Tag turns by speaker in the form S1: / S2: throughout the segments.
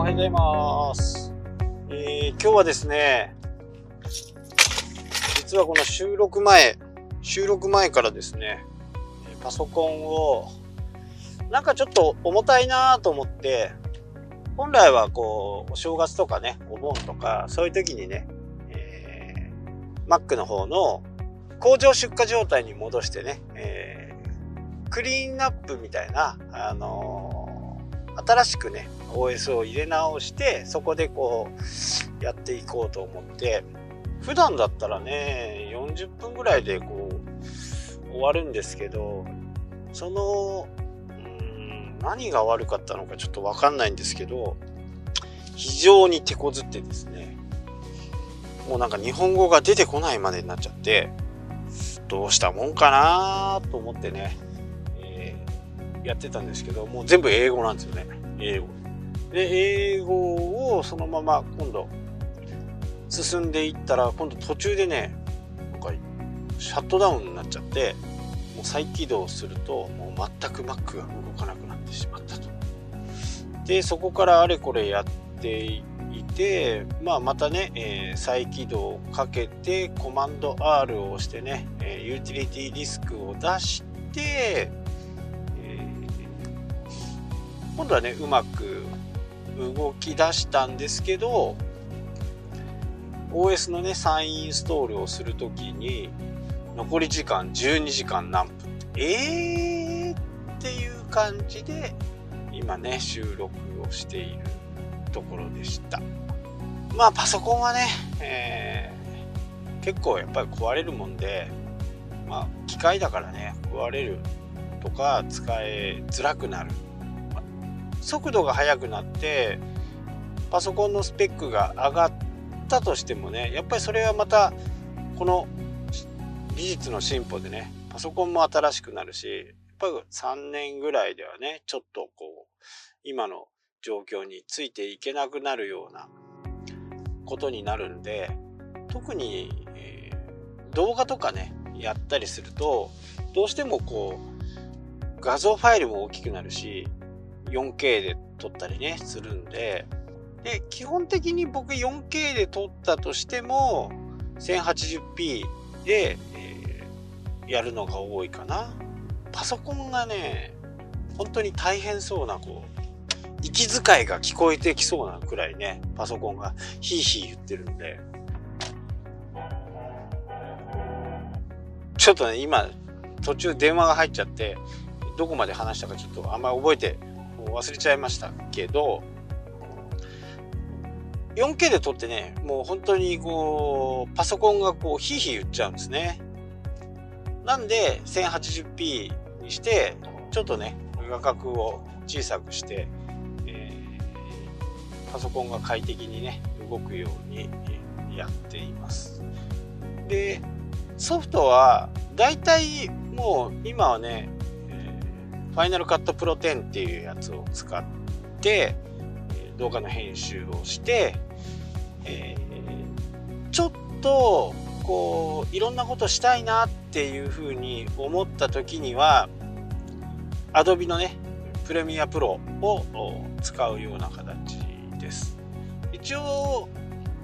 S1: おはようございます。えー、今日はですね、実はこの収録前、収録前からですね、パソコンを、なんかちょっと重たいなと思って、本来はこう、お正月とかね、お盆とか、そういう時にね、えー、Mac の方の工場出荷状態に戻してね、えー、クリーンアップみたいな、あのー、新しくね、OS を入れ直して、そこでこう、やっていこうと思って、普段だったらね、40分ぐらいでこう、終わるんですけど、その、うん何が悪かったのかちょっとわかんないんですけど、非常に手こずってですね、もうなんか日本語が出てこないまでになっちゃって、どうしたもんかなと思ってね、やってたんですけど、もう全部英語なんですよね。英語。で、英語をそのまま今度進んでいったら、今度途中でね、なんかシャットダウンになっちゃって、もう再起動すると、もう全く Mac が動かなくなってしまったと。で、そこからあれこれやっていて、まあ、またね、えー、再起動をかけてコマンド R を押してね、え、ユーティリティディスクを出して、今度はねうまく動き出したんですけど OS のね再インストールをするときに残り時間12時間何分えーっていう感じで今ね収録をしているところでした。まあパソコンはね、えー、結構やっぱり壊れるもんで、まあ機械だからね、壊れるとか使えづらくなる。速度が速くなって、パソコンのスペックが上がったとしてもね、やっぱりそれはまた、この技術の進歩でね、パソコンも新しくなるし、やっぱり3年ぐらいではね、ちょっとこう、今の状況についていけなくなるようなことになるんで特に、えー、動画とかねやったりするとどうしてもこう画像ファイルも大きくなるし 4K で撮ったりねするんで。で基本的に僕 4K で撮ったとしても 1080p で、えー、やるのが多いかな。パソコンがね本当に大変そうなこう息遣いが聞こえてきそうなくらいね、パソコンが。ヒーヒー言ってるんで。ちょっとね、今、途中電話が入っちゃって、どこまで話したかちょっとあんまり覚えて、忘れちゃいましたけど、4K で撮ってね、もう本当にこう、パソコンがこう、ヒーヒー言っちゃうんですね。なんで、1080p にして、ちょっとね、画角を小さくして、パソコンが快適にね動くようにやっていますでソフトはだいたいもう今はね、ァイナルカットプロ10っていうやつを使って動画の編集をして、えー、ちょっとこういろんなことしたいなっていうふうに思った時には Adobe のねプレミアプロを使うような形です。一応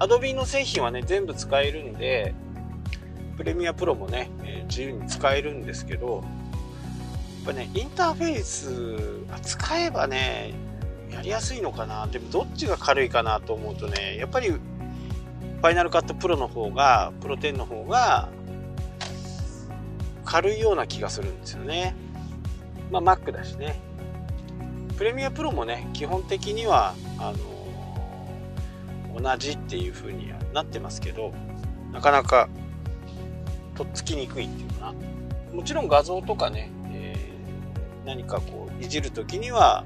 S1: Adobe の製品はね全部使えるんでプレミアプロもね、自由に使えるんですけどぱねインターフェース使えばねやりやすいのかな。でもどっちが軽いかなと思うとねやっぱりファイナルカットプロの方がプロ10の方が軽いような気がするんですよね。まあ Mac だしね。プレミアプロもね基本的にはあの同じっていう風にはなってますけどなかなかとっつきにくいっていうかな。もちろん画像とかね、何かこういじる時には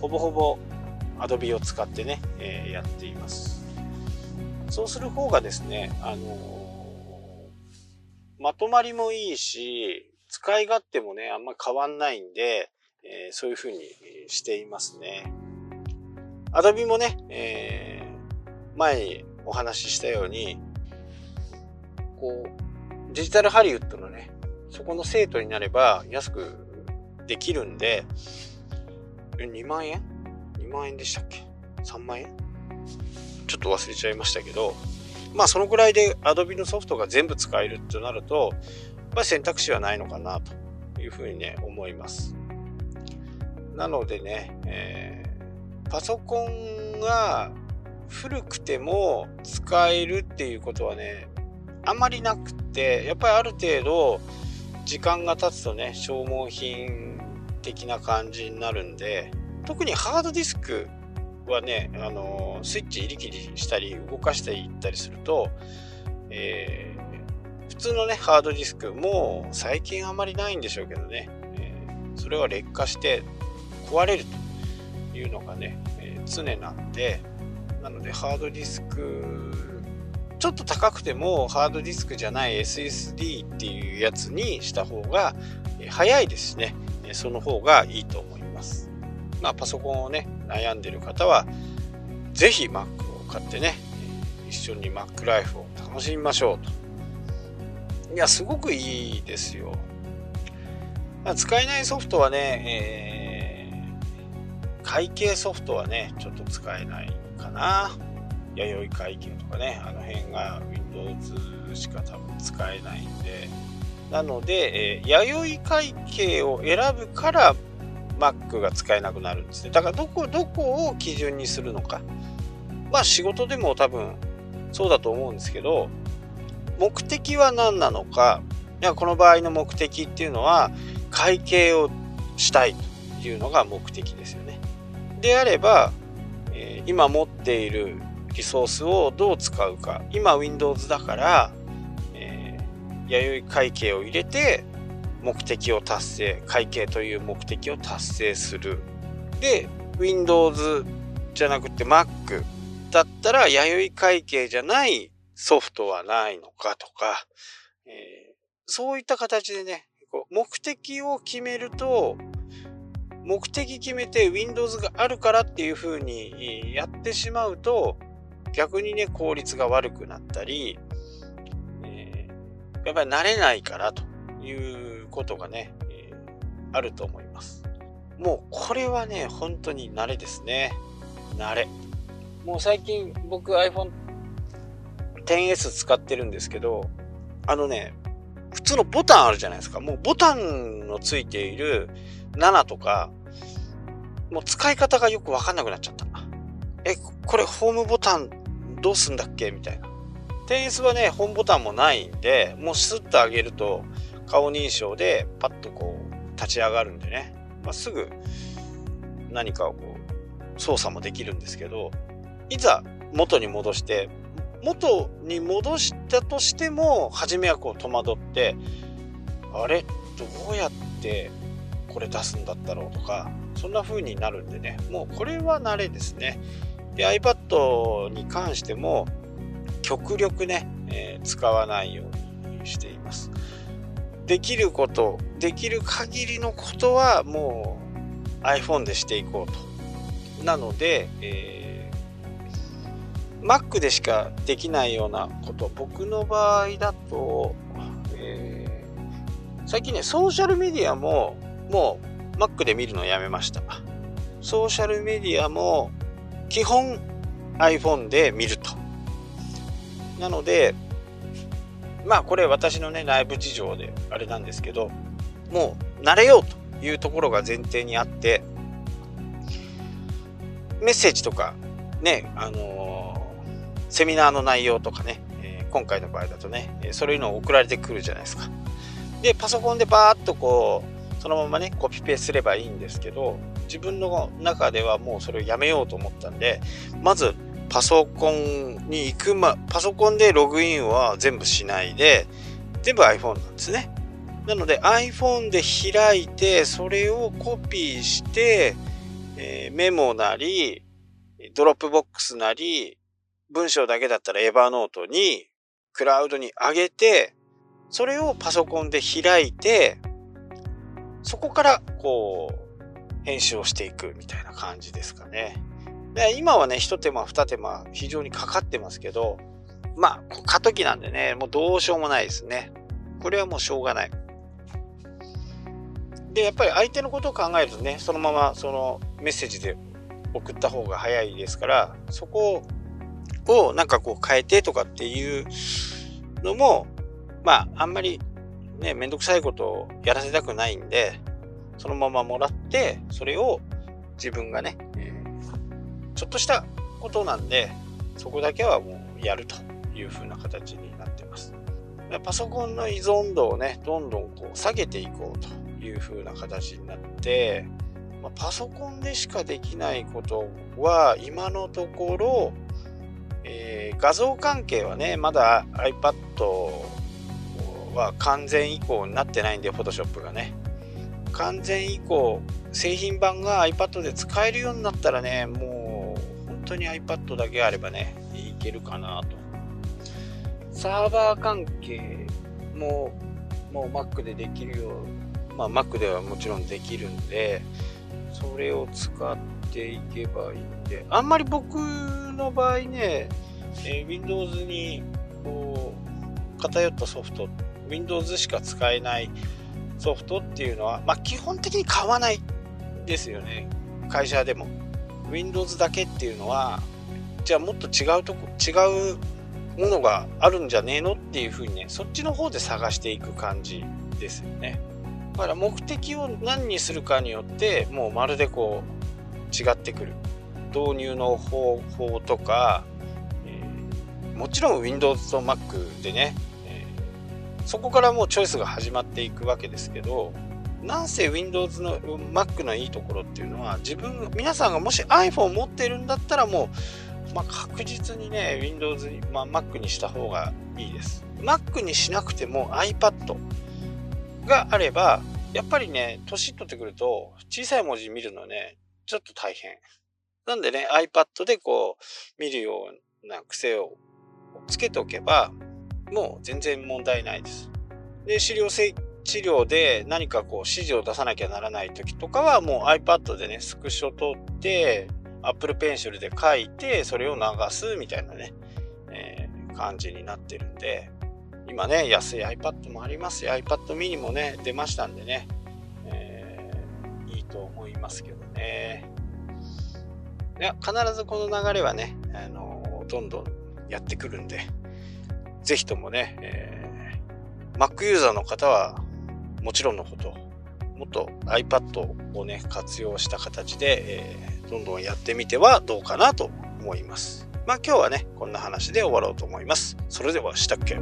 S1: ほぼほぼ Adobe を使ってね、えー、やっています。そうする方がですねあのー、まとまりもいいし使い勝手もねあんま変わんないんで、えそういう風にしていますね。Adobe もね、え前にお話ししたように、こう、デジタルハリウッドのね、そこの生徒になれば安くできるんで、2万円 ?2 万円でしたっけ？3万円？ちょっと忘れちゃいましたけど、まあそのぐらいで Adobe のソフトが全部使えるってなると、まあ選択肢はないのかなというふうにね、思います。なのでね、えー、パソコンが古くても使えるっていうことはね、あんまりなくって、やっぱりある程度時間が経つとね、消耗品的な感じになるんで、特にハードディスクはね、あのスイッチ入り切りしたり動かしていったりすると、えー、普通のね、ハードディスクも最近あまりないんでしょうけどね、えー、それは劣化して壊れるというのがね、えー、常なんで、なのでハードディスク、ちょっと高くてもハードディスクじゃない SSD っていうやつにした方が早いですしね、その方がいいと思います。まあ、パソコンをね、悩んでる方は、ぜひ Mac を買ってね、一緒に Mac ライフを楽しみましょうと。いや、すごくいいですよ。使えないソフトはね、えー、会計ソフトはね、ちょっと使えないかな。弥生会計とかね、あの辺が Windows しか多分使えないんで、なので、えー、弥生会計を選ぶから Mac が使えなくなるんですね。だからどこ、どこを基準にするのか。まあ仕事でも多分そうだと思うんですけど、目的は何なのか。いや、この場合の目的っていうのは、会計をしたいというのが目的ですよね。であれば、えー、今持っているリソースをどう使うか。今 Windows だから、弥生会計を入れて、目的を達成会計という目的を達成する。で Windows じゃなくて Mac だったら弥生会計じゃないソフトはないのかとか、えー、そういった形でねこう目的を決めると目的決めて Windows があるからっていう風にやってしまうと逆にね効率が悪くなったり、やっぱり慣れないからということがね、えー、あると思います。もうこれはね、本当に慣れですね。慣れ。もう最近僕 iPhone XS 使ってるんですけど、あのね、普通のボタンあるじゃないですか。もうボタンのついている7とか、もう使い方がよくわかんなくなっちゃった。え、これホームボタンどうすんだっけ？みたいな。10S はね、ホームボタンもないんで、もうスッと上げると、顔認証でパッとこう立ち上がるんでね、まあ、すぐ何かをこう操作もできるんですけどいざ元に戻して元に戻したとしても初めはこう戸惑ってあれ？どうやってこれ出すんだったろうとかそんな風になるんでね。もうこれは慣れですね。で iPad に関しても極力ね、えー、使わないようにしていますできること、できる限りのことはもう iPhone でしていこうと。なので、えー、Mac でしかできないようなこと、僕の場合だと、えー、最近ね、ソーシャルメディアももう Mac で見るのやめました。ソーシャルメディアも基本 iPhone で見ると。なので、まあこれ私のね内部事情であれなんですけどもう慣れようというところが前提にあってメッセージとかねあのー、セミナーの内容とかね、えー、今回の場合だとねそういうのを送られてくるじゃないですか。でパソコンでバーッとこうそのままねコピペすればいいんですけど自分の中ではもうそれをやめようと思ったんでまずパソコンに行くま、パソコンでログインは全部しないで、全部 iPhone なんですね。なので iPhone で開いて、それをコピーして、えー、メモなり、 Dropbox なり、文章だけだったら Evernote に、クラウドに上げて、それをパソコンで開いて、そこからこう、編集をしていくみたいな感じですかね。で今はね、一手間二手間非常にかかってますけど、まあ、過渡期なんでね、もうどうしようもないですね。これはもうしょうがない。で、やっぱり相手のことを考えるとね、そのままそのメッセージで送った方が早いですから、そこをなんかこう変えてとかっていうのも、まあ、あんまりね、めんどくさいことをやらせたくないんで、そのままもらって、それを自分がね、ちょっとしたことなんで、そこだけはもうやるという風な形になってます。パソコンの依存度をね、どんどんこう下げていこうという風な形になって、まあ、パソコンでしかできないことは今のところ、えー、画像関係はねまだ iPad は完全移行になってないんで Photoshop がね完全移行製品版が iPad で使えるようになったらねもう当に iPad だけあればねいけるかなとサーバー関係ももう Mac でできるようまあ Mac ではもちろんできるんでそれを使っていけばいいんで、あんまり僕の場合ね、えー、Windows にこう偏ったソフト、Windows しか使えないソフトっていうのは、まあ、基本的に買わないですよね。会社でも。Windows だけっていうのは、じゃあもっと違うとこ、違うものがあるんじゃねえのっていうふうにね、そっちの方で探していく感じですよね。だから目的を何にするかによってもうまるでこう違ってくる導入の方法とか、えー、もちろん Windows と Mac でね、えー、そこからもうチョイスが始まっていくわけですけどなんせ Windows の Mac のいいところっていうのは自分皆さんがもし iPhone 持ってるんだったらもう、まあ、確実にね Windows に、まあ、Mac にした方がいいです Mac にしなくても iPad があれば、やっぱりね、年取ってくると、小さい文字見るのね、ちょっと大変。なんでね、iPad でこう、見るような癖をつけておけば、もう全然問題ないです。で、資料治療で何かこう指示を出さなきゃならない時とかはもう iPad でね、スクショ取って、Apple Pencil で書いて、それを流すみたいなね、えー、感じになってるんで、今ね、安い iPad もありますよ。iPad mini もね、出ましたんでね、えー、いいと思いますけどね。いや、必ずこの流れはね、あのどんどんやってくるんで、ぜひともね、えー、Mac ユーザーの方はもちろんのこと、もっと iPad をね、活用した形で、えー、どんどんやってみてはどうかなと思います。まあ今日はね、こんな話で終わろうと思います。それではしたっけ？